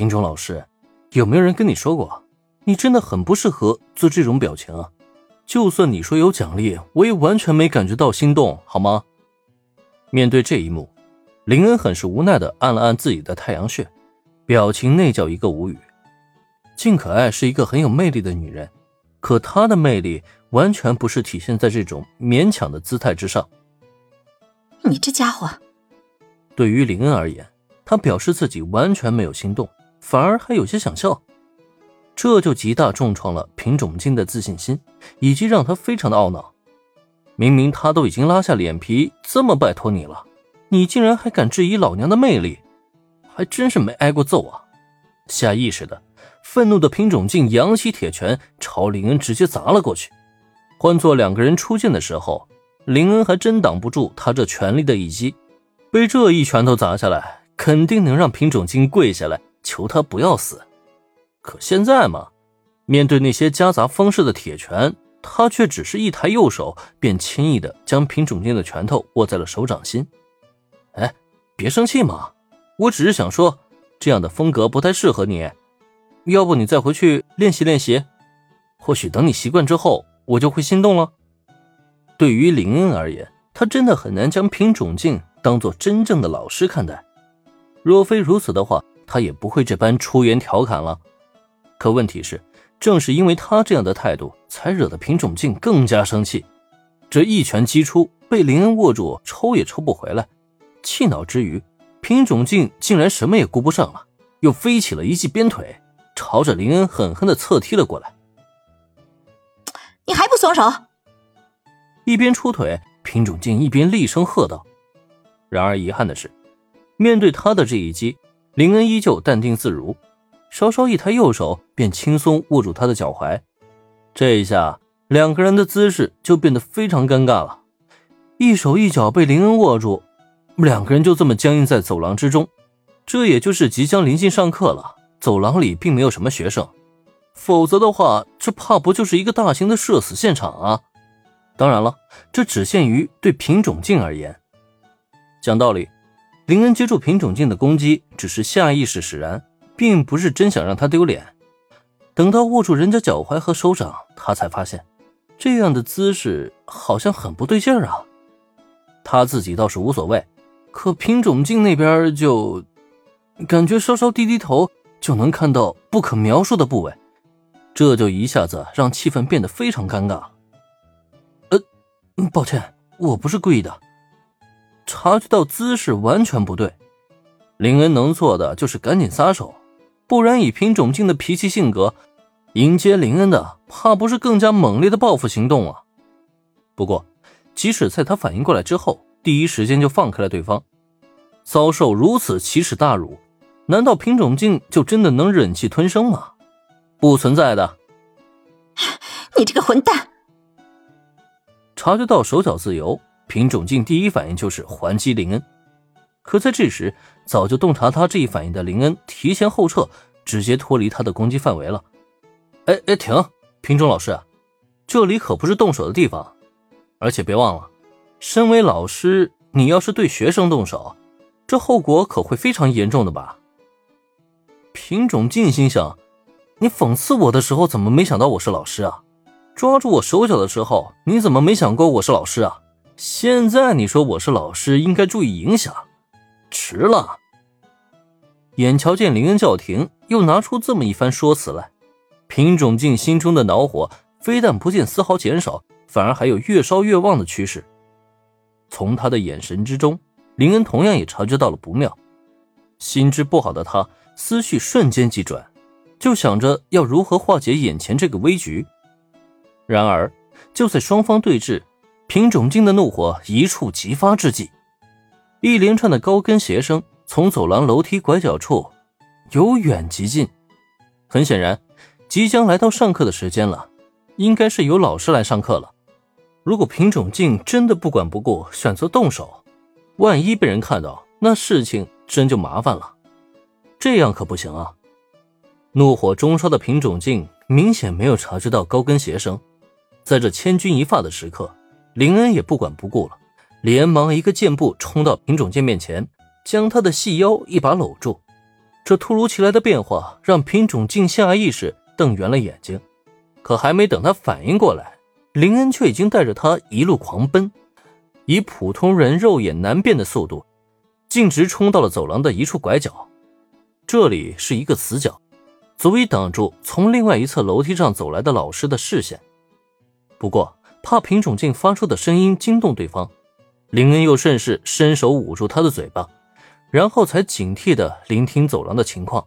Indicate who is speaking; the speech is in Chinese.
Speaker 1: 品种老师，有没有人跟你说过，你真的很不适合做这种表情啊？就算你说有奖励，我也完全没感觉到心动，好吗？面对这一幕，林恩很是无奈的按了按自己的太阳穴，表情那叫一个无语。静可爱是一个很有魅力的女人，可她的魅力完全不是体现在这种勉强的姿态之上。
Speaker 2: 你这家伙，
Speaker 1: 对于林恩而言，他表示自己完全没有心动，反而还有些想笑，这就极大重创了品种静的自信心，以及让他非常的懊恼。明明他都已经拉下脸皮这么拜托你了，你竟然还敢质疑老娘的魅力，还真是没挨过揍啊！下意识的。愤怒的品种镜扬起铁拳，朝林恩直接砸了过去。换做两个人出剑的时候，林恩还真挡不住他这全力的一击。被这一拳头砸下来，肯定能让品种镜跪下来求他不要死。可现在嘛，面对那些夹杂方式的铁拳，他却只是一抬右手，便轻易的将品种镜的拳头握在了手掌心。哎，别生气嘛，我只是想说，这样的风格不太适合你。要不你再回去练习练习，或许等你习惯之后，我就会心动了。对于林恩而言，他真的很难将品种镜当做真正的老师看待。若非如此的话，他也不会这般出言调侃了。可问题是，正是因为他这样的态度，才惹得品种镜更加生气。这一拳击出，被林恩握住，抽也抽不回来。气恼之余，品种镜竟然什么也顾不上了，又飞起了一记鞭腿。朝着林恩狠狠的侧踢了过来，
Speaker 2: 你还不松手！
Speaker 1: 一边出腿，品种静一边厉声喝道。然而遗憾的是，面对他的这一击，林恩依旧淡定自如，稍稍一抬右手便轻松握住他的脚踝。这一下，两个人的姿势就变得非常尴尬了，一手一脚被林恩握住，两个人就这么僵硬在走廊之中。这也就是即将临近上课了。走廊里并没有什么学生，否则的话，这怕不就是一个大型的社死现场啊！当然了，这只限于对品种镜而言。讲道理，林恩接住品种镜的攻击只是下意识使然，并不是真想让他丢脸。等到握住人家脚踝和手掌，他才发现这样的姿势好像很不对劲儿啊！他自己倒是无所谓，可品种镜那边就感觉稍稍低低头。就能看到不可描述的部位，这就一下子让气氛变得非常尴尬。呃，抱歉，我不是故意的。察觉到姿势完全不对，林恩能做的就是赶紧撒手，不然以品种静的脾气性格，迎接林恩的怕不是更加猛烈的报复行动啊。不过，即使在他反应过来之后，第一时间就放开了对方，遭受如此奇耻大辱。难道品种静就真的能忍气吞声吗？不存在的！
Speaker 2: 你这个混蛋！
Speaker 1: 察觉到手脚自由，品种镜第一反应就是还击林恩。可在这时，早就洞察他这一反应的林恩提前后撤，直接脱离他的攻击范围了。哎哎，停！品种老师，这里可不是动手的地方，而且别忘了，身为老师，你要是对学生动手，这后果可会非常严重的吧？品种静心想：“你讽刺我的时候，怎么没想到我是老师啊？抓住我手脚的时候，你怎么没想过我是老师啊？现在你说我是老师，应该注意影响，迟了。”眼瞧见林恩叫停，又拿出这么一番说辞来，品种镜心中的恼火非但不见丝毫减少，反而还有越烧越旺的趋势。从他的眼神之中，林恩同样也察觉到了不妙，心知不好的他。思绪瞬间急转，就想着要如何化解眼前这个危局。然而，就在双方对峙，品种镜的怒火一触即发之际，一连串的高跟鞋声从走廊楼梯拐角处由远及近。很显然，即将来到上课的时间了，应该是有老师来上课了。如果品种镜真的不管不顾，选择动手，万一被人看到，那事情真就麻烦了。这样可不行啊！怒火中烧的品种镜明显没有察觉到高跟鞋声，在这千钧一发的时刻，林恩也不管不顾了，连忙一个箭步冲到品种镜面前，将他的细腰一把搂住。这突如其来的变化让品种静下意识瞪圆了眼睛，可还没等他反应过来，林恩却已经带着他一路狂奔，以普通人肉眼难辨的速度，径直冲到了走廊的一处拐角。这里是一个死角，足以挡住从另外一侧楼梯上走来的老师的视线。不过，怕品种镜发出的声音惊动对方，林恩又顺势伸手捂住他的嘴巴。然后才警惕的聆听走廊的情况。